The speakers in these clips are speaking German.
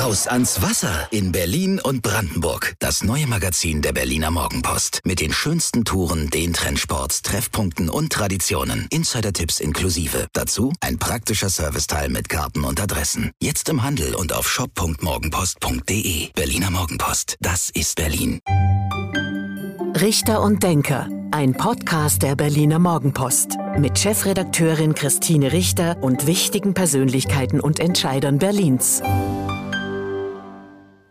Raus ans Wasser in Berlin und Brandenburg. Das neue Magazin der Berliner Morgenpost. Mit den schönsten Touren, den Trendsports, Treffpunkten und Traditionen. Insider-Tipps inklusive. Dazu ein praktischer Serviceteil mit Karten und Adressen. Jetzt im Handel und auf shop.morgenpost.de. Berliner Morgenpost. Das ist Berlin. Richter und Denker. Ein Podcast der Berliner Morgenpost. Mit Chefredakteurin Christine Richter und wichtigen Persönlichkeiten und Entscheidern Berlins.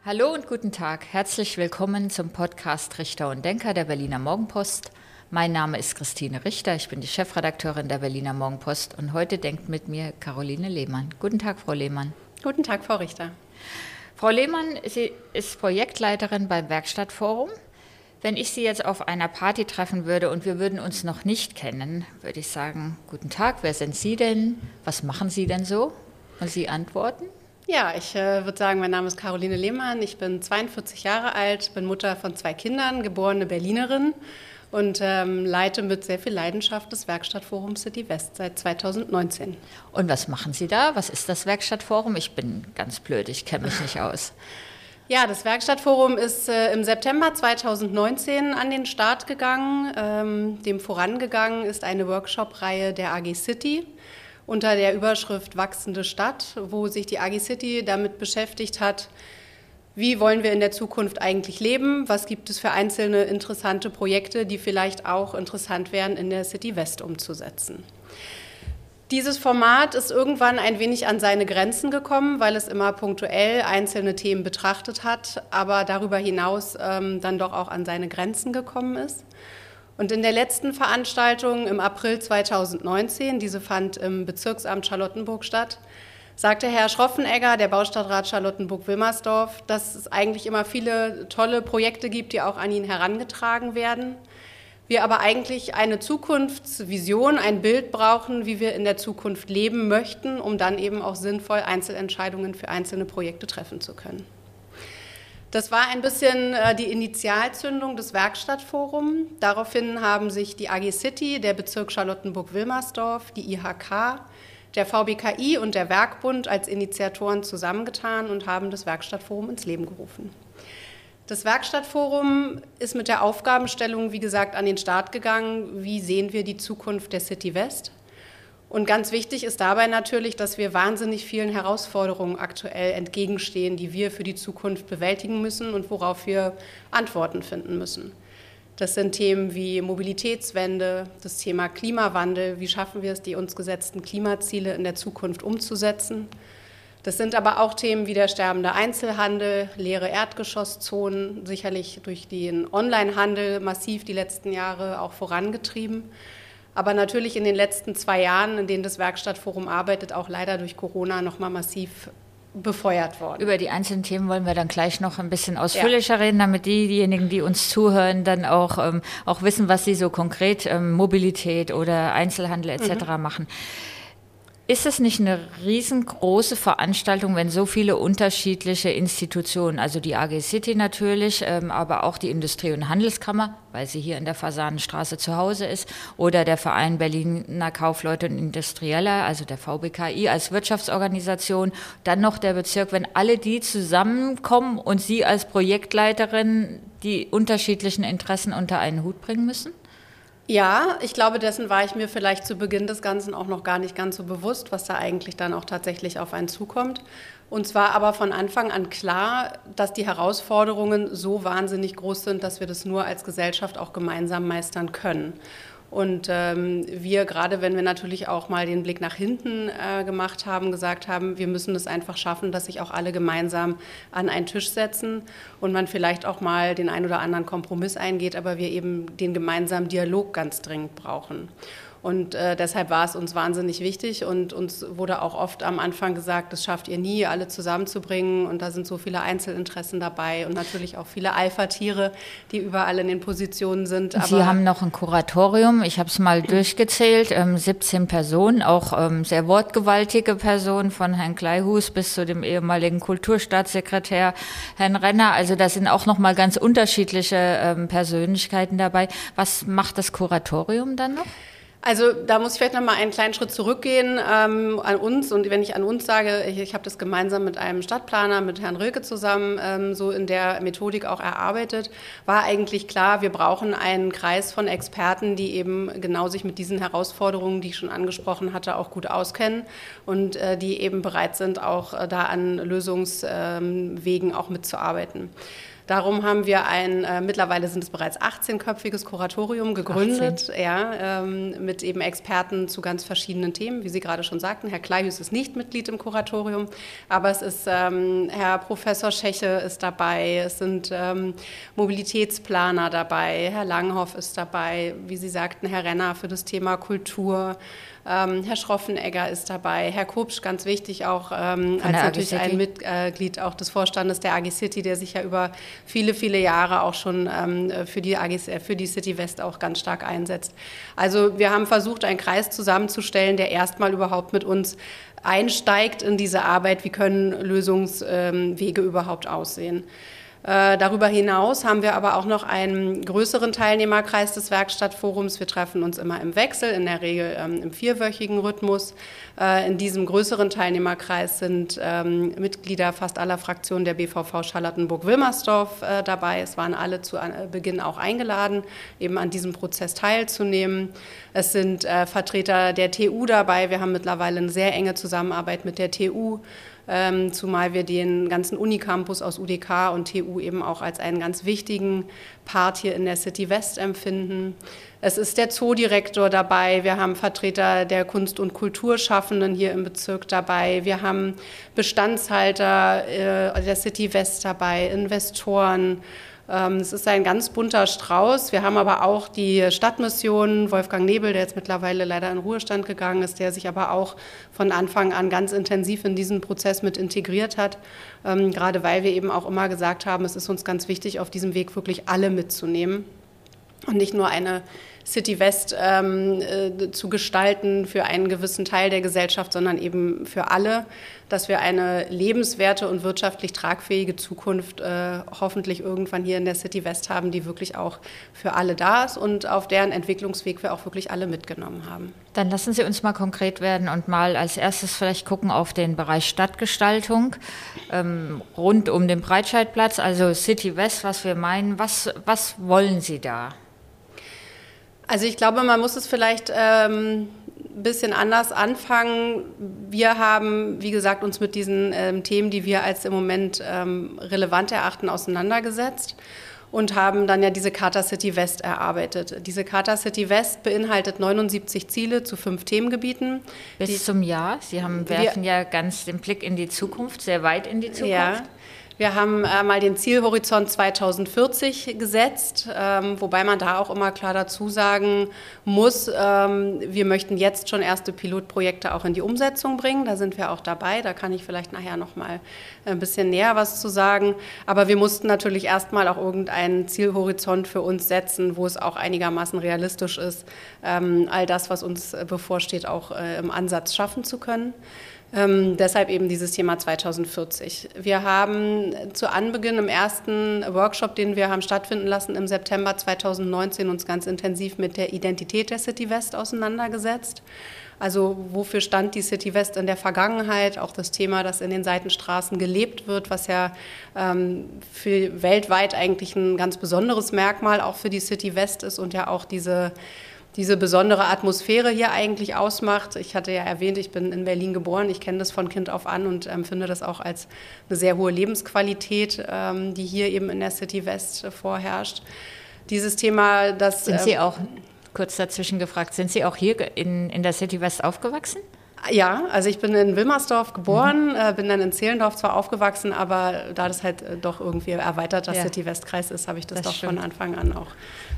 Hallo und guten Tag. Herzlich willkommen zum Podcast Richter und Denker der Berliner Morgenpost. Mein Name ist Christine Richter, ich bin die Chefredakteurin der Berliner Morgenpost und heute denkt mit mir Caroline Lehmann. Guten Tag, Frau Lehmann. Guten Tag, Frau Richter. Frau Lehmann, Sie ist Projektleiterin beim Werkstattforum. Wenn ich Sie jetzt auf einer Party treffen würde und wir würden uns noch nicht kennen, würde ich sagen, guten Tag, wer sind Sie denn? Was machen Sie denn so? Und Sie antworten? Ja, ich äh, würde sagen, mein Name ist Caroline Lehmann. Ich bin 42 Jahre alt, bin Mutter von zwei Kindern, geborene Berlinerin und ähm, leite mit sehr viel Leidenschaft das Werkstattforum City West seit 2019. Und was machen Sie da? Was ist das Werkstattforum? Ich bin ganz blöd, ich kenne mich nicht aus. Ja, das Werkstattforum ist äh, im September 2019 an den Start gegangen. Ähm, dem vorangegangen ist eine Workshop-Reihe der AG City unter der Überschrift Wachsende Stadt, wo sich die AG City damit beschäftigt hat, wie wollen wir in der Zukunft eigentlich leben, was gibt es für einzelne interessante Projekte, die vielleicht auch interessant wären, in der City West umzusetzen. Dieses Format ist irgendwann ein wenig an seine Grenzen gekommen, weil es immer punktuell einzelne Themen betrachtet hat, aber darüber hinaus ähm, dann doch auch an seine Grenzen gekommen ist. Und in der letzten Veranstaltung im April 2019, diese fand im Bezirksamt Charlottenburg statt, sagte Herr Schroffenegger, der Baustadtrat Charlottenburg-Wilmersdorf, dass es eigentlich immer viele tolle Projekte gibt, die auch an ihn herangetragen werden. Wir aber eigentlich eine Zukunftsvision, ein Bild brauchen, wie wir in der Zukunft leben möchten, um dann eben auch sinnvoll Einzelentscheidungen für einzelne Projekte treffen zu können. Das war ein bisschen äh, die Initialzündung des Werkstattforums. Daraufhin haben sich die AG City, der Bezirk Charlottenburg-Wilmersdorf, die IHK, der VBKI und der Werkbund als Initiatoren zusammengetan und haben das Werkstattforum ins Leben gerufen. Das Werkstattforum ist mit der Aufgabenstellung, wie gesagt, an den Start gegangen. Wie sehen wir die Zukunft der City West? Und ganz wichtig ist dabei natürlich, dass wir wahnsinnig vielen Herausforderungen aktuell entgegenstehen, die wir für die Zukunft bewältigen müssen und worauf wir Antworten finden müssen. Das sind Themen wie Mobilitätswende, das Thema Klimawandel, wie schaffen wir es, die uns gesetzten Klimaziele in der Zukunft umzusetzen. Das sind aber auch Themen wie der sterbende Einzelhandel, leere Erdgeschosszonen, sicherlich durch den Onlinehandel massiv die letzten Jahre auch vorangetrieben aber natürlich in den letzten zwei Jahren, in denen das Werkstattforum arbeitet, auch leider durch Corona noch mal massiv befeuert worden. Über die einzelnen Themen wollen wir dann gleich noch ein bisschen ausführlicher ja. reden, damit diejenigen, die uns zuhören, dann auch, ähm, auch wissen, was sie so konkret ähm, Mobilität oder Einzelhandel etc. Mhm. machen. Ist es nicht eine riesengroße Veranstaltung, wenn so viele unterschiedliche Institutionen, also die AG City natürlich, ähm, aber auch die Industrie- und Handelskammer, weil sie hier in der Fasanenstraße zu Hause ist, oder der Verein Berliner Kaufleute und Industrieller, also der VBKI als Wirtschaftsorganisation, dann noch der Bezirk, wenn alle die zusammenkommen und Sie als Projektleiterin die unterschiedlichen Interessen unter einen Hut bringen müssen? Ja, ich glaube, dessen war ich mir vielleicht zu Beginn des Ganzen auch noch gar nicht ganz so bewusst, was da eigentlich dann auch tatsächlich auf einen zukommt. Und zwar aber von Anfang an klar, dass die Herausforderungen so wahnsinnig groß sind, dass wir das nur als Gesellschaft auch gemeinsam meistern können. Und ähm, wir, gerade wenn wir natürlich auch mal den Blick nach hinten äh, gemacht haben, gesagt haben, wir müssen es einfach schaffen, dass sich auch alle gemeinsam an einen Tisch setzen und man vielleicht auch mal den ein oder anderen Kompromiss eingeht, aber wir eben den gemeinsamen Dialog ganz dringend brauchen. Und äh, deshalb war es uns wahnsinnig wichtig und uns wurde auch oft am Anfang gesagt, das schafft ihr nie, alle zusammenzubringen und da sind so viele Einzelinteressen dabei und natürlich auch viele Alpha-Tiere, die überall in den Positionen sind. Aber Sie haben noch ein Kuratorium, ich habe es mal durchgezählt, ähm, 17 Personen, auch ähm, sehr wortgewaltige Personen von Herrn Kleihus bis zu dem ehemaligen Kulturstaatssekretär Herrn Renner. Also da sind auch noch mal ganz unterschiedliche ähm, Persönlichkeiten dabei. Was macht das Kuratorium dann noch? Also da muss ich vielleicht noch mal einen kleinen Schritt zurückgehen ähm, an uns. Und wenn ich an uns sage, ich, ich habe das gemeinsam mit einem Stadtplaner, mit Herrn Rilke zusammen ähm, so in der Methodik auch erarbeitet, war eigentlich klar, wir brauchen einen Kreis von Experten, die eben genau sich mit diesen Herausforderungen, die ich schon angesprochen hatte, auch gut auskennen und äh, die eben bereit sind, auch äh, da an Lösungswegen ähm, auch mitzuarbeiten. Darum haben wir ein, äh, mittlerweile sind es bereits 18-köpfiges Kuratorium gegründet, ja, ähm, mit eben Experten zu ganz verschiedenen Themen, wie Sie gerade schon sagten. Herr Kleihus ist nicht Mitglied im Kuratorium, aber es ist ähm, Herr Professor Scheche ist dabei, es sind ähm, Mobilitätsplaner dabei, Herr Langhoff ist dabei, wie Sie sagten, Herr Renner für das Thema Kultur. Ähm, Herr Schroffenegger ist dabei, Herr Kopsch, ganz wichtig, auch ähm, als natürlich ein Mitglied auch des Vorstandes der AG City, der sich ja über viele, viele Jahre auch schon ähm, für, die AG, für die City West auch ganz stark einsetzt. Also wir haben versucht, einen Kreis zusammenzustellen, der erstmal überhaupt mit uns einsteigt in diese Arbeit, wie können Lösungswege überhaupt aussehen. Äh, darüber hinaus haben wir aber auch noch einen größeren Teilnehmerkreis des Werkstattforums. Wir treffen uns immer im Wechsel, in der Regel ähm, im vierwöchigen Rhythmus. Äh, in diesem größeren Teilnehmerkreis sind ähm, Mitglieder fast aller Fraktionen der BVV Charlottenburg-Wilmersdorf äh, dabei. Es waren alle zu Beginn auch eingeladen, eben an diesem Prozess teilzunehmen. Es sind Vertreter der TU dabei. Wir haben mittlerweile eine sehr enge Zusammenarbeit mit der TU ähm, zumal wir den ganzen Unicampus aus UDK und TU eben auch als einen ganz wichtigen Part hier in der City West empfinden. Es ist der Zoodirektor dabei, wir haben Vertreter der Kunst- und Kulturschaffenden hier im Bezirk dabei, wir haben Bestandshalter äh, der City West dabei, Investoren, es ist ein ganz bunter Strauß. Wir haben aber auch die Stadtmission, Wolfgang Nebel, der jetzt mittlerweile leider in Ruhestand gegangen ist, der sich aber auch von Anfang an ganz intensiv in diesen Prozess mit integriert hat. Ähm, gerade weil wir eben auch immer gesagt haben, es ist uns ganz wichtig, auf diesem Weg wirklich alle mitzunehmen und nicht nur eine City West ähm, äh, zu gestalten für einen gewissen Teil der Gesellschaft, sondern eben für alle, dass wir eine lebenswerte und wirtschaftlich tragfähige Zukunft äh, hoffentlich irgendwann hier in der City West haben, die wirklich auch für alle da ist und auf deren Entwicklungsweg wir auch wirklich alle mitgenommen haben. Dann lassen Sie uns mal konkret werden und mal als erstes vielleicht gucken auf den Bereich Stadtgestaltung ähm, rund um den Breitscheidplatz, also City West, was wir meinen. Was, was wollen Sie da? Also ich glaube, man muss es vielleicht ähm, ein bisschen anders anfangen. Wir haben, wie gesagt, uns mit diesen ähm, Themen, die wir als im Moment ähm, relevant erachten, auseinandergesetzt und haben dann ja diese Charta City West erarbeitet. Diese Charta City West beinhaltet 79 Ziele zu fünf Themengebieten. Bis zum Jahr. Sie haben, werfen wir, ja ganz den Blick in die Zukunft, sehr weit in die Zukunft. Ja. Wir haben äh, mal den Zielhorizont 2040 gesetzt, ähm, wobei man da auch immer klar dazu sagen muss, ähm, wir möchten jetzt schon erste Pilotprojekte auch in die Umsetzung bringen. Da sind wir auch dabei. Da kann ich vielleicht nachher noch mal ein bisschen näher was zu sagen. Aber wir mussten natürlich erstmal auch irgendeinen Zielhorizont für uns setzen, wo es auch einigermaßen realistisch ist, ähm, all das, was uns bevorsteht, auch äh, im Ansatz schaffen zu können. Ähm, deshalb eben dieses Thema 2040. Wir haben zu Anbeginn im ersten Workshop, den wir haben stattfinden lassen im September 2019, uns ganz intensiv mit der Identität der City West auseinandergesetzt. Also wofür stand die City West in der Vergangenheit? Auch das Thema, dass in den Seitenstraßen gelebt wird, was ja ähm, für weltweit eigentlich ein ganz besonderes Merkmal auch für die City West ist und ja auch diese diese besondere Atmosphäre hier eigentlich ausmacht. Ich hatte ja erwähnt, ich bin in Berlin geboren, ich kenne das von Kind auf an und empfinde das auch als eine sehr hohe Lebensqualität, ähm, die hier eben in der City West vorherrscht. Dieses Thema, das... Sind Sie ähm, auch, kurz dazwischen gefragt, sind Sie auch hier in, in der City West aufgewachsen? Ja, also ich bin in Wilmersdorf geboren, mhm. äh, bin dann in Zehlendorf zwar aufgewachsen, aber da das halt äh, doch irgendwie erweiterter ja. City-West-Kreis ist, habe ich das, das doch stimmt. von Anfang an auch,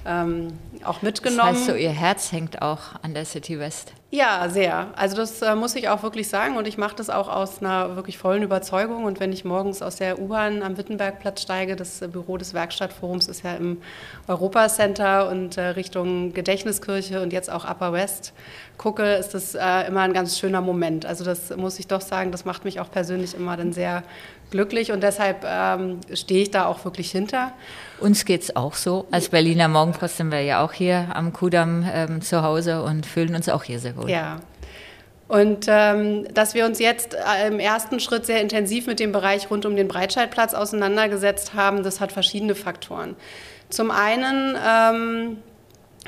ähm, auch mitgenommen. Das heißt so, Ihr Herz hängt auch an der City West. Ja, sehr. Also das äh, muss ich auch wirklich sagen und ich mache das auch aus einer wirklich vollen Überzeugung. Und wenn ich morgens aus der U-Bahn am Wittenbergplatz steige, das äh, Büro des Werkstattforums ist ja im Europacenter und äh, Richtung Gedächtniskirche und jetzt auch Upper West gucke, ist das äh, immer ein ganz schöner Moment. Also das muss ich doch sagen, das macht mich auch persönlich immer dann sehr glücklich und deshalb ähm, stehe ich da auch wirklich hinter. Uns geht es auch so. Als Berliner Morgenpost sind wir ja auch hier am Kudamm ähm, zu Hause und fühlen uns auch hier sehr wohl. Ja. Und ähm, dass wir uns jetzt äh, im ersten Schritt sehr intensiv mit dem Bereich rund um den Breitscheidplatz auseinandergesetzt haben, das hat verschiedene Faktoren. Zum einen ähm,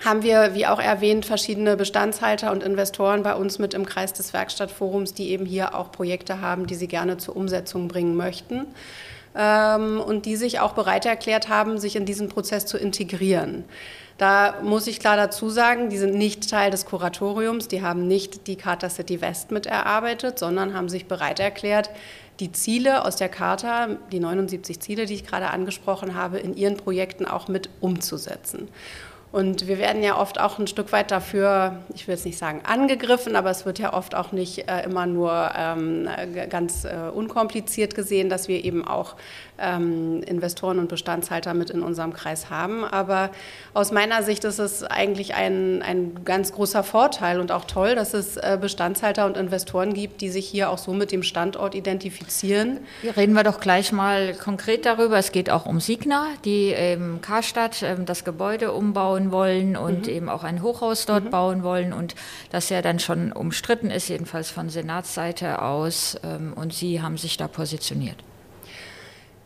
haben wir, wie auch erwähnt, verschiedene Bestandshalter und Investoren bei uns mit im Kreis des Werkstattforums, die eben hier auch Projekte haben, die sie gerne zur Umsetzung bringen möchten ähm, und die sich auch bereit erklärt haben, sich in diesen Prozess zu integrieren. Da muss ich klar dazu sagen, die sind nicht Teil des Kuratoriums, die haben nicht die Charta City West mit erarbeitet, sondern haben sich bereit erklärt, die Ziele aus der Charta, die 79 Ziele, die ich gerade angesprochen habe, in ihren Projekten auch mit umzusetzen. Und wir werden ja oft auch ein Stück weit dafür, ich will jetzt nicht sagen angegriffen, aber es wird ja oft auch nicht äh, immer nur ähm, ganz äh, unkompliziert gesehen, dass wir eben auch ähm, Investoren und Bestandshalter mit in unserem Kreis haben. Aber aus meiner Sicht ist es eigentlich ein, ein ganz großer Vorteil und auch toll, dass es äh, Bestandshalter und Investoren gibt, die sich hier auch so mit dem Standort identifizieren. Hier reden wir doch gleich mal konkret darüber. Es geht auch um Signa, die im Karstadt ähm, das Gebäude umbauen bauen wollen und mhm. eben auch ein Hochhaus dort mhm. bauen wollen und das ja dann schon umstritten ist, jedenfalls von Senatsseite aus. Ähm, und Sie haben sich da positioniert.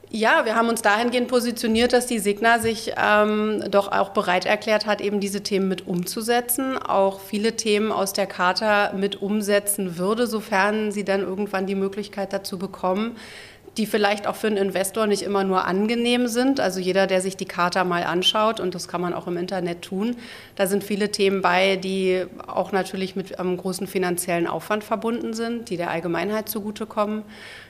Ja, wir haben uns dahingehend positioniert, dass die Signa sich ähm, doch auch bereit erklärt hat, eben diese Themen mit umzusetzen, auch viele Themen aus der Charta mit umsetzen würde, sofern sie dann irgendwann die Möglichkeit dazu bekommen, die vielleicht auch für einen Investor nicht immer nur angenehm sind. Also jeder, der sich die Charta mal anschaut, und das kann man auch im Internet tun, da sind viele Themen bei, die auch natürlich mit einem großen finanziellen Aufwand verbunden sind, die der Allgemeinheit zugutekommen, ähm,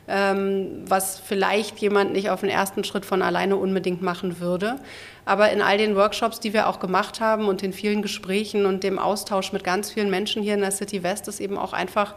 was vielleicht jemand nicht auf den ersten Schritt von alleine unbedingt machen würde. Aber in all den Workshops, die wir auch gemacht haben und in vielen Gesprächen und dem Austausch mit ganz vielen Menschen hier in der City West ist eben auch einfach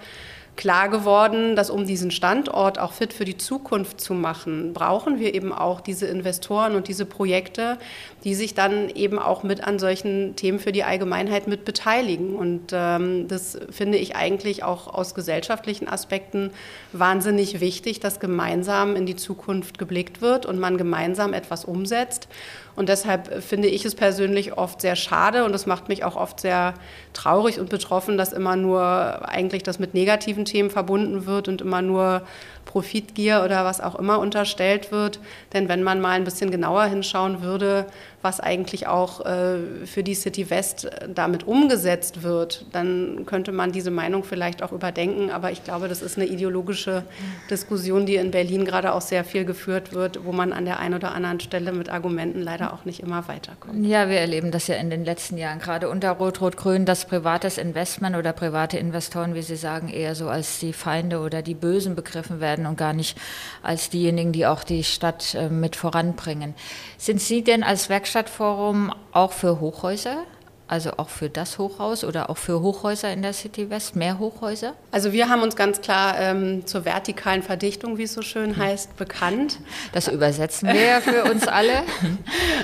klar geworden, dass um diesen Standort auch fit für die Zukunft zu machen, brauchen wir eben auch diese Investoren und diese Projekte, die sich dann eben auch mit an solchen Themen für die Allgemeinheit mit beteiligen. Und ähm, das finde ich eigentlich auch aus gesellschaftlichen Aspekten wahnsinnig wichtig, dass gemeinsam in die Zukunft geblickt wird und man gemeinsam etwas umsetzt. Und deshalb finde ich es persönlich oft sehr schade und es macht mich auch oft sehr traurig und betroffen, dass immer nur eigentlich das mit negativen Themen verbunden wird und immer nur Profitgier oder was auch immer unterstellt wird. Denn wenn man mal ein bisschen genauer hinschauen würde, was eigentlich auch äh, für die City West damit umgesetzt wird, dann könnte man diese Meinung vielleicht auch überdenken. Aber ich glaube, das ist eine ideologische Diskussion, die in Berlin gerade auch sehr viel geführt wird, wo man an der einen oder anderen Stelle mit Argumenten leider auch nicht immer weiterkommt. Ja, wir erleben das ja in den letzten Jahren, gerade unter Rot-Rot-Grün, dass privates Investment oder private Investoren, wie Sie sagen, eher so als die Feinde oder die Bösen begriffen werden und gar nicht als diejenigen, die auch die Stadt äh, mit voranbringen. Sind Sie denn als Werkstatt Werkstattforum auch für Hochhäuser? Also auch für das Hochhaus oder auch für Hochhäuser in der City West, mehr Hochhäuser? Also wir haben uns ganz klar ähm, zur vertikalen Verdichtung, wie es so schön heißt, bekannt. Das übersetzen wir ja für uns alle.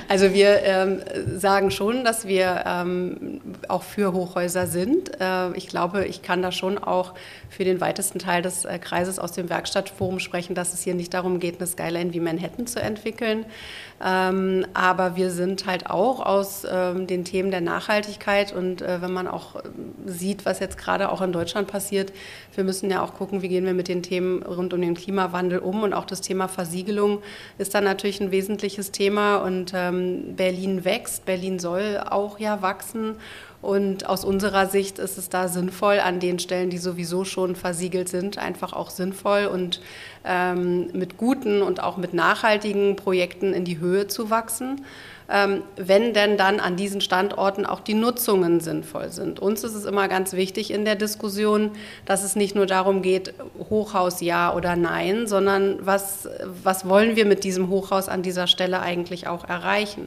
Also wir ähm, sagen schon, dass wir ähm, auch für Hochhäuser sind. Äh, ich glaube, ich kann da schon auch für den weitesten Teil des äh, Kreises aus dem Werkstattforum sprechen, dass es hier nicht darum geht, eine Skyline wie Manhattan zu entwickeln. Ähm, aber wir sind halt auch aus ähm, den Themen der Nachhaltigkeit und äh, wenn man auch ähm, sieht, was jetzt gerade auch in Deutschland passiert, wir müssen ja auch gucken, wie gehen wir mit den Themen rund um den Klimawandel um und auch das Thema Versiegelung ist dann natürlich ein wesentliches Thema und ähm, Berlin wächst, Berlin soll auch ja wachsen und aus unserer Sicht ist es da sinnvoll, an den Stellen, die sowieso schon versiegelt sind, einfach auch sinnvoll und ähm, mit guten und auch mit nachhaltigen Projekten in die Höhe zu wachsen. Ähm, wenn denn dann an diesen Standorten auch die Nutzungen sinnvoll sind. Uns ist es immer ganz wichtig in der Diskussion, dass es nicht nur darum geht, Hochhaus ja oder nein, sondern was, was wollen wir mit diesem Hochhaus an dieser Stelle eigentlich auch erreichen.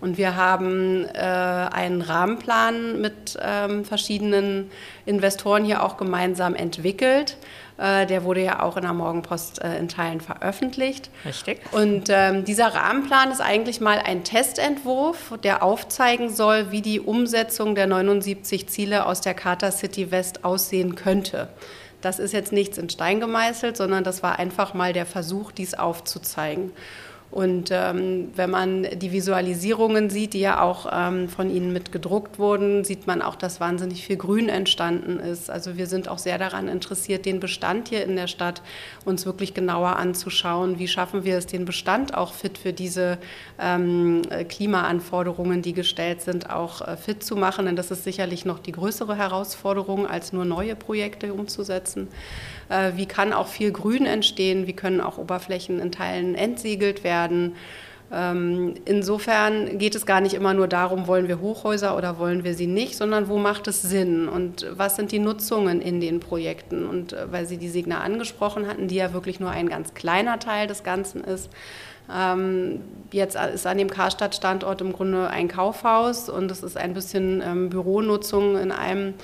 Und wir haben äh, einen Rahmenplan mit ähm, verschiedenen Investoren hier auch gemeinsam entwickelt. Äh, der wurde ja auch in der Morgenpost äh, in Teilen veröffentlicht. Richtig. Und ähm, dieser Rahmenplan ist eigentlich mal ein Testentwurf, der aufzeigen soll, wie die Umsetzung der 79 Ziele aus der Charta City West aussehen könnte. Das ist jetzt nichts in Stein gemeißelt, sondern das war einfach mal der Versuch, dies aufzuzeigen. Und ähm, wenn man die Visualisierungen sieht, die ja auch ähm, von Ihnen mit gedruckt wurden, sieht man auch, dass wahnsinnig viel Grün entstanden ist. Also wir sind auch sehr daran interessiert, den Bestand hier in der Stadt uns wirklich genauer anzuschauen. Wie schaffen wir es, den Bestand auch fit für diese ähm, Klimaanforderungen, die gestellt sind, auch äh, fit zu machen? Denn das ist sicherlich noch die größere Herausforderung, als nur neue Projekte umzusetzen. Äh, wie kann auch viel Grün entstehen? Wie können auch Oberflächen in Teilen entsiegelt werden? Ähm, insofern geht es gar nicht immer nur darum, wollen wir Hochhäuser oder wollen wir sie nicht, sondern wo macht es Sinn und was sind die Nutzungen in den Projekten? Und äh, weil Sie die Signa angesprochen hatten, die ja wirklich nur ein ganz kleiner Teil des Ganzen ist, ähm, jetzt ist an dem Karstadt-Standort im Grunde ein Kaufhaus und es ist ein bisschen ähm, Büronutzung in einem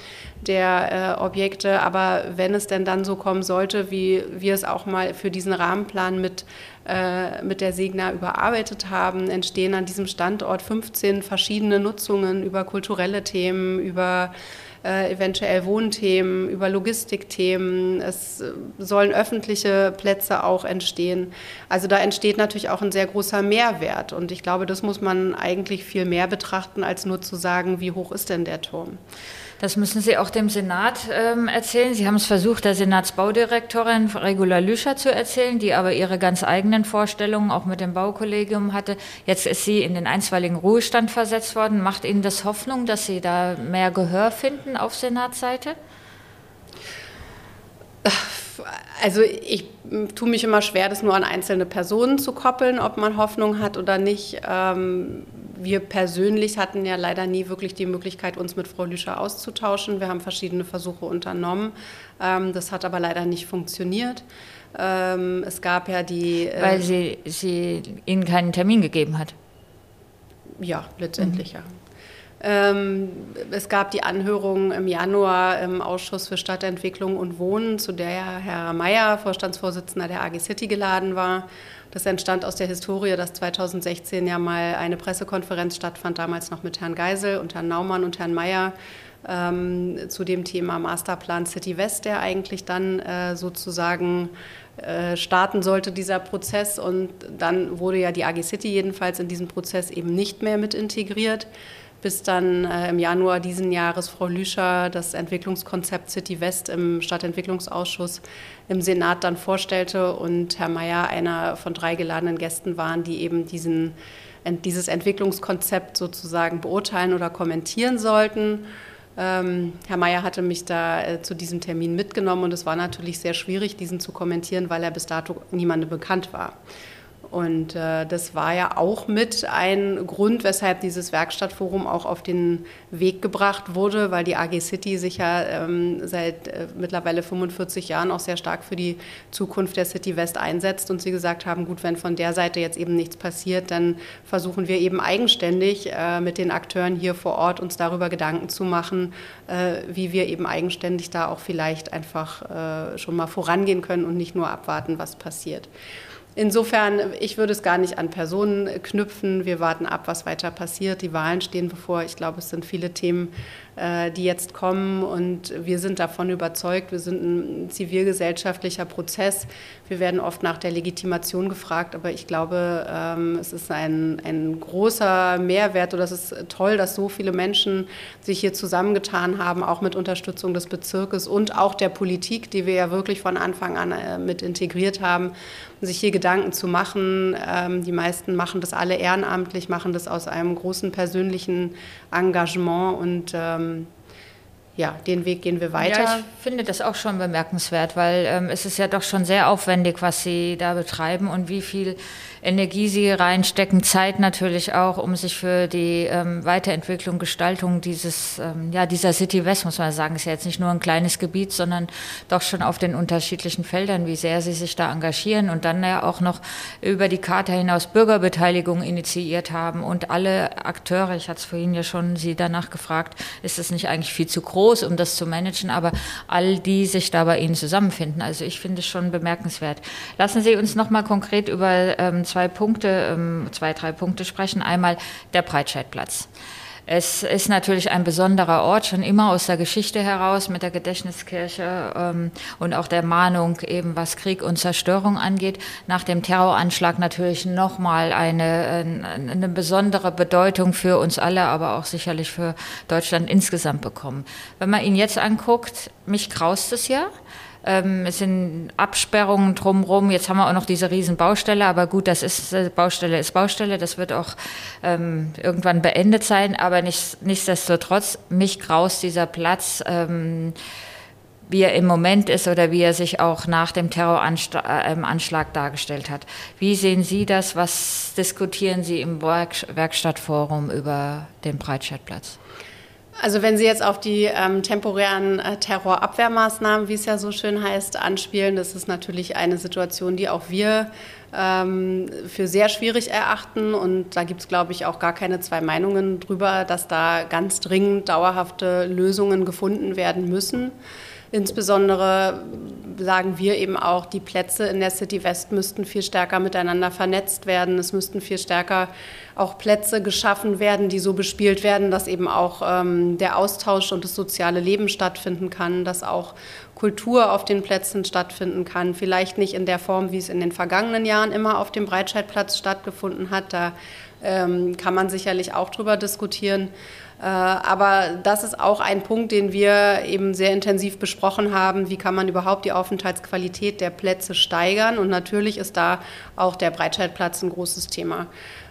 der äh, Objekte. Aber wenn es denn dann so kommen sollte, wie wir es auch mal für diesen Rahmenplan mit, äh, mit der Segna überarbeitet haben, entstehen an diesem Standort 15 verschiedene Nutzungen über kulturelle Themen, über äh, eventuell Wohnthemen, über Logistikthemen. Es äh, sollen öffentliche Plätze auch entstehen. Also da entsteht natürlich auch ein sehr großer Mehrwert. Und ich glaube, das muss man eigentlich viel mehr betrachten, als nur zu sagen, wie hoch ist denn der Turm. Das müssen Sie auch dem Senat ähm, erzählen. Sie haben es versucht, der Senatsbaudirektorin Regula Lüscher zu erzählen, die aber ihre ganz eigenen Vorstellungen auch mit dem Baukollegium hatte. Jetzt ist sie in den einstweiligen Ruhestand versetzt worden. Macht Ihnen das Hoffnung, dass Sie da mehr Gehör finden auf Senatsseite? Also ich tue mich immer schwer, das nur an einzelne Personen zu koppeln, ob man Hoffnung hat oder nicht. Ähm, wir persönlich hatten ja leider nie wirklich die Möglichkeit, uns mit Frau Lüscher auszutauschen. Wir haben verschiedene Versuche unternommen. Ähm, das hat aber leider nicht funktioniert. Ähm, es gab ja die. Äh Weil sie, sie Ihnen keinen Termin gegeben hat. Ja, letztendlich mhm. ja. Ähm, es gab die Anhörung im Januar im Ausschuss für Stadtentwicklung und Wohnen, zu der ja Herr Mayer, Vorstandsvorsitzender der AG City, geladen war. Das entstand aus der Historie, dass 2016 ja mal eine Pressekonferenz stattfand, damals noch mit Herrn Geisel und Herrn Naumann und Herrn Mayer ähm, zu dem Thema Masterplan City West, der eigentlich dann äh, sozusagen äh, starten sollte, dieser Prozess. Und dann wurde ja die AG City jedenfalls in diesen Prozess eben nicht mehr mit integriert bis dann äh, im Januar diesen Jahres Frau Lüscher das Entwicklungskonzept City West im Stadtentwicklungsausschuss im Senat dann vorstellte und Herr Mayer einer von drei geladenen Gästen waren, die eben diesen, dieses Entwicklungskonzept sozusagen beurteilen oder kommentieren sollten. Ähm, Herr Mayer hatte mich da äh, zu diesem Termin mitgenommen und es war natürlich sehr schwierig, diesen zu kommentieren, weil er bis dato niemandem bekannt war. Und äh, das war ja auch mit ein Grund, weshalb dieses Werkstattforum auch auf den Weg gebracht wurde, weil die AG City sich ja ähm, seit äh, mittlerweile 45 Jahren auch sehr stark für die Zukunft der City West einsetzt und sie gesagt haben, gut, wenn von der Seite jetzt eben nichts passiert, dann versuchen wir eben eigenständig äh, mit den Akteuren hier vor Ort uns darüber Gedanken zu machen, äh, wie wir eben eigenständig da auch vielleicht einfach äh, schon mal vorangehen können und nicht nur abwarten, was passiert. Insofern, ich würde es gar nicht an Personen knüpfen. Wir warten ab, was weiter passiert. Die Wahlen stehen bevor. Ich glaube, es sind viele Themen, die jetzt kommen. Und wir sind davon überzeugt, wir sind ein zivilgesellschaftlicher Prozess. Wir werden oft nach der Legitimation gefragt, aber ich glaube, ähm, es ist ein, ein großer Mehrwert oder es ist toll, dass so viele Menschen sich hier zusammengetan haben, auch mit Unterstützung des Bezirkes und auch der Politik, die wir ja wirklich von Anfang an äh, mit integriert haben, sich hier Gedanken zu machen. Ähm, die meisten machen das alle ehrenamtlich, machen das aus einem großen persönlichen Engagement und ähm, ja, den Weg gehen wir weiter. Ja, ich finde das auch schon bemerkenswert, weil ähm, es ist ja doch schon sehr aufwendig, was Sie da betreiben und wie viel Energie Sie reinstecken, Zeit natürlich auch, um sich für die ähm, Weiterentwicklung, Gestaltung dieses, ähm, ja, dieser City West, muss man sagen, ist ja jetzt nicht nur ein kleines Gebiet, sondern doch schon auf den unterschiedlichen Feldern, wie sehr Sie sich da engagieren und dann ja auch noch über die Karte hinaus Bürgerbeteiligung initiiert haben und alle Akteure, ich hatte es vorhin ja schon Sie danach gefragt, ist es nicht eigentlich viel zu groß, um das zu managen, aber all die sich da bei Ihnen zusammenfinden. Also ich finde es schon bemerkenswert. Lassen Sie uns noch mal konkret über ähm, zwei Punkte, ähm, zwei, drei Punkte sprechen. Einmal der Breitscheidplatz. Es ist natürlich ein besonderer Ort, schon immer aus der Geschichte heraus mit der Gedächtniskirche ähm, und auch der Mahnung, eben was Krieg und Zerstörung angeht. Nach dem Terroranschlag natürlich nochmal eine, eine besondere Bedeutung für uns alle, aber auch sicherlich für Deutschland insgesamt bekommen. Wenn man ihn jetzt anguckt, mich graust es ja. Ähm, es sind Absperrungen drumherum. Jetzt haben wir auch noch diese riesen Baustelle, aber gut, das ist äh, Baustelle ist Baustelle. Das wird auch ähm, irgendwann beendet sein. Aber nicht, nichtsdestotrotz, mich graust dieser Platz. Ähm, wie er im Moment ist oder wie er sich auch nach dem Terroranschlag äh, dargestellt hat. Wie sehen Sie das? Was diskutieren Sie im Werkstattforum über den Breitscheidplatz? Also wenn Sie jetzt auf die ähm, temporären äh, Terrorabwehrmaßnahmen, wie es ja so schön heißt, anspielen, das ist natürlich eine Situation, die auch wir ähm, für sehr schwierig erachten. Und da gibt es, glaube ich, auch gar keine zwei Meinungen drüber, dass da ganz dringend dauerhafte Lösungen gefunden werden müssen. Insbesondere sagen wir eben auch, die Plätze in der City West müssten viel stärker miteinander vernetzt werden. Es müssten viel stärker auch Plätze geschaffen werden, die so bespielt werden, dass eben auch ähm, der Austausch und das soziale Leben stattfinden kann, dass auch Kultur auf den Plätzen stattfinden kann. Vielleicht nicht in der Form, wie es in den vergangenen Jahren immer auf dem Breitscheidplatz stattgefunden hat. Da ähm, kann man sicherlich auch drüber diskutieren. Äh, aber das ist auch ein Punkt, den wir eben sehr intensiv besprochen haben. Wie kann man überhaupt die Aufenthaltsqualität der Plätze steigern? Und natürlich ist da auch der Breitscheidplatz ein großes Thema.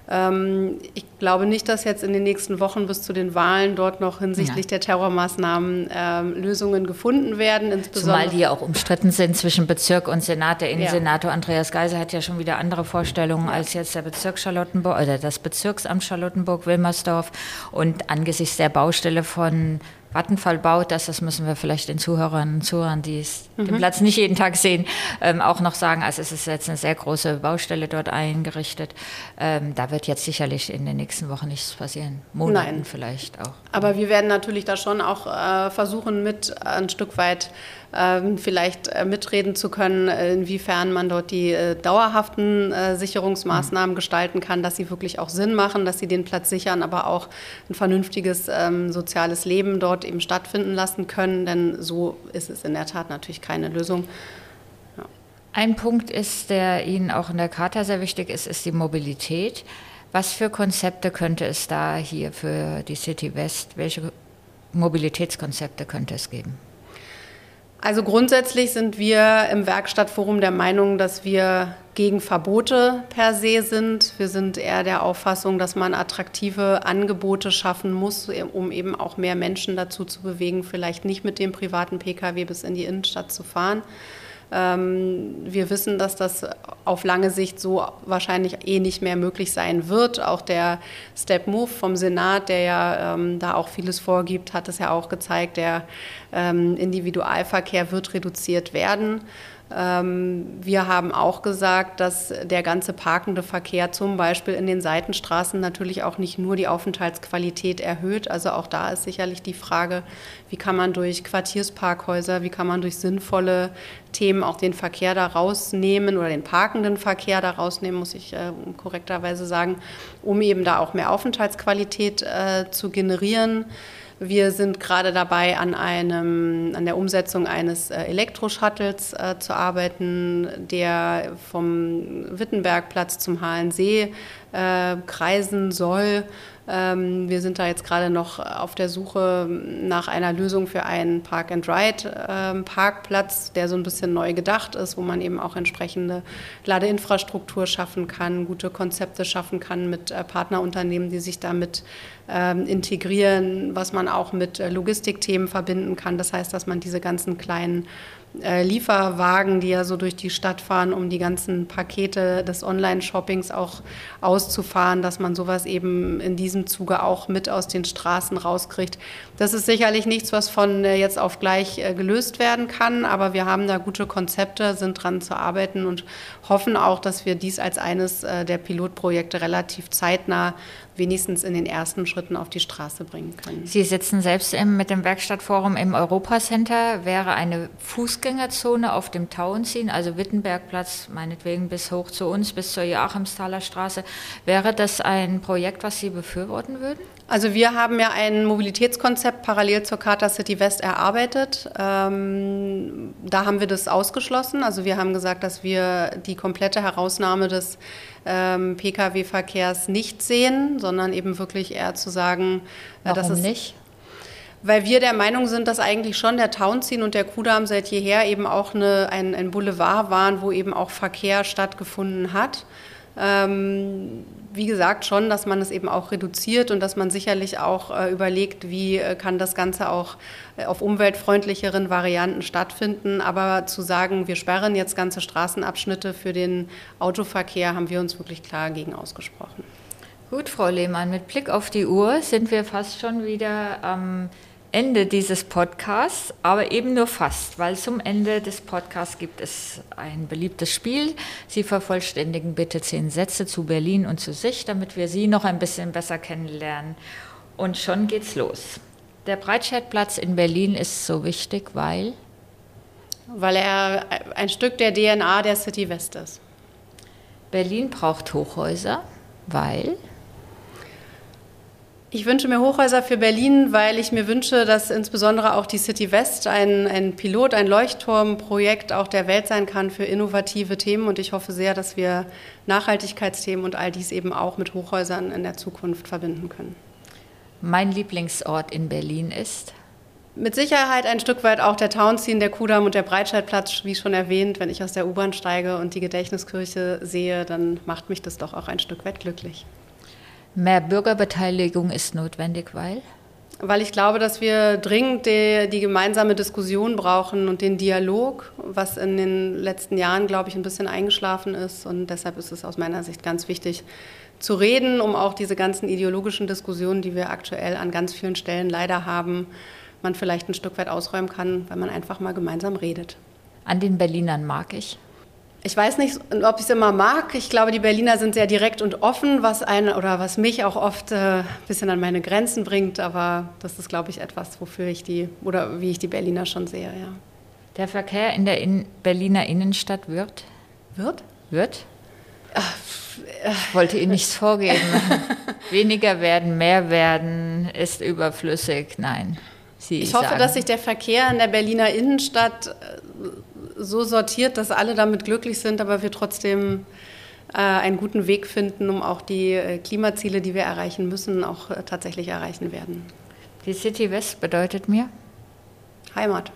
Ähm, ich glaube nicht, dass jetzt in den nächsten Wochen bis zu den Wahlen dort noch hinsichtlich ja. der Terrormaßnahmen ähm, Lösungen gefunden werden. Insbesondere Zumal die ja auch umstritten sind zwischen Bezirk und Senat. Der Innensenator ja. Andreas Geisel hat ja schon wieder andere Vorstellungen als jetzt der Bezirk Charlottenburg oder das Bezirksamt Charlottenburg-Wilmersdorf. Und angesichts der Baustelle von Vattenfall baut das, das müssen wir vielleicht den Zuhörern und Zuhörern, die mhm. den Platz nicht jeden Tag sehen, ähm, auch noch sagen. Also es ist jetzt eine sehr große Baustelle dort eingerichtet. Ähm, da wird jetzt sicherlich in den nächsten Wochen nichts passieren. Monaten Nein. vielleicht auch. Aber wir werden natürlich da schon auch äh, versuchen, mit ein Stück weit ähm, vielleicht äh, mitreden zu können, inwiefern man dort die äh, dauerhaften äh, Sicherungsmaßnahmen mhm. gestalten kann, dass sie wirklich auch Sinn machen, dass sie den Platz sichern, aber auch ein vernünftiges ähm, soziales Leben dort eben stattfinden lassen können. Denn so ist es in der Tat natürlich keine Lösung. Ein Punkt ist, der Ihnen auch in der Charta sehr wichtig ist, ist die Mobilität. Was für Konzepte könnte es da hier für die City West, welche Mobilitätskonzepte könnte es geben? Also grundsätzlich sind wir im Werkstattforum der Meinung, dass wir gegen Verbote per se sind. Wir sind eher der Auffassung, dass man attraktive Angebote schaffen muss, um eben auch mehr Menschen dazu zu bewegen, vielleicht nicht mit dem privaten Pkw bis in die Innenstadt zu fahren. Ähm, wir wissen, dass das auf lange Sicht so wahrscheinlich eh nicht mehr möglich sein wird. Auch der Step Move vom Senat, der ja ähm, da auch vieles vorgibt, hat es ja auch gezeigt, der ähm, Individualverkehr wird reduziert werden. Ähm, wir haben auch gesagt, dass der ganze parkende Verkehr zum Beispiel in den Seitenstraßen natürlich auch nicht nur die Aufenthaltsqualität erhöht. Also auch da ist sicherlich die Frage, wie kann man durch Quartiersparkhäuser, wie kann man durch sinnvolle Themen auch den Verkehr da rausnehmen oder den parkenden Verkehr da rausnehmen, muss ich äh, korrekterweise sagen, um eben da auch mehr Aufenthaltsqualität äh, zu generieren. Wir sind gerade dabei, an, einem, an der Umsetzung eines äh, Elektroshuttles äh, zu arbeiten, der vom Wittenbergplatz zum Halensee äh, kreisen soll. Ähm, wir sind da jetzt gerade noch auf der Suche nach einer Lösung für einen Park-and-Ride-Parkplatz, ähm, der so ein bisschen neu gedacht ist, wo man eben auch entsprechende Ladeinfrastruktur schaffen kann, gute Konzepte schaffen kann mit äh, Partnerunternehmen, die sich damit ähm, integrieren, was man auch mit äh, Logistikthemen verbinden kann. Das heißt, dass man diese ganzen kleinen äh, Lieferwagen, die ja so durch die Stadt fahren, um die ganzen Pakete des Online-Shoppings auch auszufahren, dass man sowas eben in diesem Zuge auch mit aus den Straßen rauskriegt. Das ist sicherlich nichts, was von äh, jetzt auf gleich äh, gelöst werden kann, aber wir haben da gute Konzepte, sind dran zu arbeiten und hoffen auch, dass wir dies als eines der Pilotprojekte relativ zeitnah wenigstens in den ersten Schritten auf die Straße bringen können. Sie sitzen selbst im, mit dem Werkstattforum im Europacenter. Wäre eine Fußgängerzone auf dem Tauenziehen, also Wittenbergplatz, meinetwegen bis hoch zu uns, bis zur Joachimsthaler Straße, wäre das ein Projekt, was Sie befürworten würden? Also wir haben ja ein Mobilitätskonzept parallel zur Charta City West erarbeitet. Ähm, da haben wir das ausgeschlossen. Also wir haben gesagt, dass wir die komplette Herausnahme des ähm, Pkw-Verkehrs nicht sehen, sondern eben wirklich eher zu sagen, äh, Warum dass es nicht? Weil wir der Meinung sind, dass eigentlich schon der Townziehen und der Kudamm seit jeher eben auch eine, ein, ein Boulevard waren, wo eben auch Verkehr stattgefunden hat. Ähm, wie gesagt, schon, dass man es eben auch reduziert und dass man sicherlich auch äh, überlegt, wie äh, kann das Ganze auch äh, auf umweltfreundlicheren Varianten stattfinden. Aber zu sagen, wir sperren jetzt ganze Straßenabschnitte für den Autoverkehr, haben wir uns wirklich klar gegen ausgesprochen. Gut, Frau Lehmann, mit Blick auf die Uhr sind wir fast schon wieder am ähm Ende dieses Podcasts, aber eben nur fast, weil zum Ende des Podcasts gibt es ein beliebtes Spiel. Sie vervollständigen bitte zehn Sätze zu Berlin und zu sich, damit wir Sie noch ein bisschen besser kennenlernen. Und schon geht's los. Der Breitscheidplatz in Berlin ist so wichtig, weil? Weil er ein Stück der DNA der City West ist. Berlin braucht Hochhäuser, weil? Ich wünsche mir Hochhäuser für Berlin, weil ich mir wünsche, dass insbesondere auch die City West ein, ein Pilot, ein Leuchtturmprojekt auch der Welt sein kann für innovative Themen. Und ich hoffe sehr, dass wir Nachhaltigkeitsthemen und all dies eben auch mit Hochhäusern in der Zukunft verbinden können. Mein Lieblingsort in Berlin ist? Mit Sicherheit ein Stück weit auch der Townscene, der Kudamm und der Breitscheidplatz, wie schon erwähnt. Wenn ich aus der U-Bahn steige und die Gedächtniskirche sehe, dann macht mich das doch auch ein Stück weit glücklich. Mehr Bürgerbeteiligung ist notwendig, weil? Weil ich glaube, dass wir dringend die, die, gemeinsame Diskussion brauchen und den Dialog, was in den letzten Jahren, glaube ich, ein bisschen eingeschlafen ist. Und deshalb ist es aus meiner Sicht ganz wichtig zu reden, um auch diese ganzen ideologischen Diskussionen, die wir aktuell an ganz vielen Stellen leider haben, man vielleicht ein Stück weit ausräumen kann, weil man einfach mal gemeinsam redet. An den Berlinern mag ich. Ich weiß nicht, ob ich es immer mag. Ich glaube, die Berliner sind sehr direkt und offen, was einen oder was mich auch oft äh, ein bisschen an meine Grenzen bringt. Aber das ist, glaube ich, etwas, wofür ich die oder wie ich die Berliner schon sehe. Ja. Der Verkehr in der in Berliner Innenstadt wird? Wird? Wird? Ich wollte Ihnen nichts vorgeben. Weniger werden, mehr werden, ist überflüssig. Nein. Sie ich hoffe, sagen. dass sich der Verkehr in der Berliner Innenstadt äh, so sortiert, dass alle damit glücklich sind, aber wir trotzdem äh, einen guten Weg finden, um auch die äh, Klimaziele, die wir erreichen müssen, auch äh, tatsächlich erreichen werden. Die City West bedeutet mir? Heimat.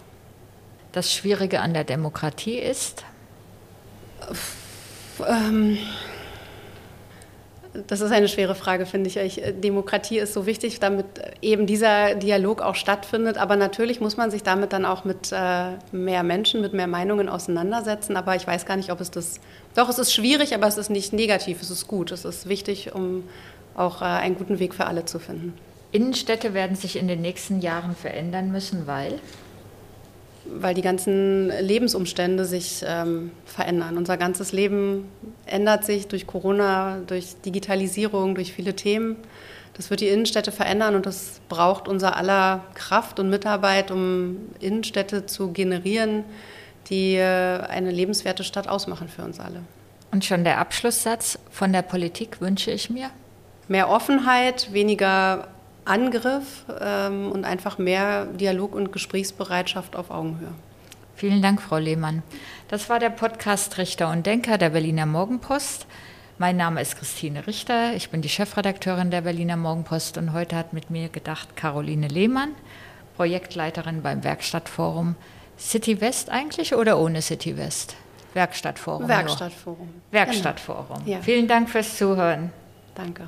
Das Schwierige an der Demokratie ist? Ähm, das ist eine schwere Frage, finde ich. ich. Äh, Demokratie ist so wichtig, damit eben dieser Dialog auch stattfindet. Aber natürlich muss man sich damit dann auch mit äh, mehr Menschen, mit mehr Meinungen auseinandersetzen. Aber ich weiß gar nicht, ob es das. Doch, es ist schwierig, aber es ist nicht negativ. Es ist gut. Es ist wichtig, um auch äh, einen guten Weg für alle zu finden. Innenstädte werden sich in den nächsten Jahren verändern müssen, weil? Weil die ganzen Lebensumstände sich ähm, verändern. Unser ganzes Leben ändert sich durch Corona, durch Digitalisierung, durch viele Themen. Das wird die Innenstädte verändern und das braucht unser aller Kraft und Mitarbeit, um Innenstädte zu generieren, die äh, eine lebenswerte Stadt ausmachen für uns alle. Und schon der Abschlusssatz von der Politik wünsche ich mir? Mehr Offenheit, weniger Angriff ähm, und einfach mehr Dialog und Gesprächsbereitschaft auf Augenhöhe. Vielen Dank, Frau Lehmann. Das war der Podcast Richter und Denker der Berliner Morgenpost. Mein Name ist Christine Richter, ich bin die Chefredakteurin der Berliner Morgenpost und heute hat mit mir gedacht Caroline Lehmann, Projektleiterin beim Werkstattforum. City West eigentlich oder ohne City West? Werkstattforum. Werkstattforum. Nur. Werkstattforum. Genau. Vielen Dank fürs Zuhören. Danke.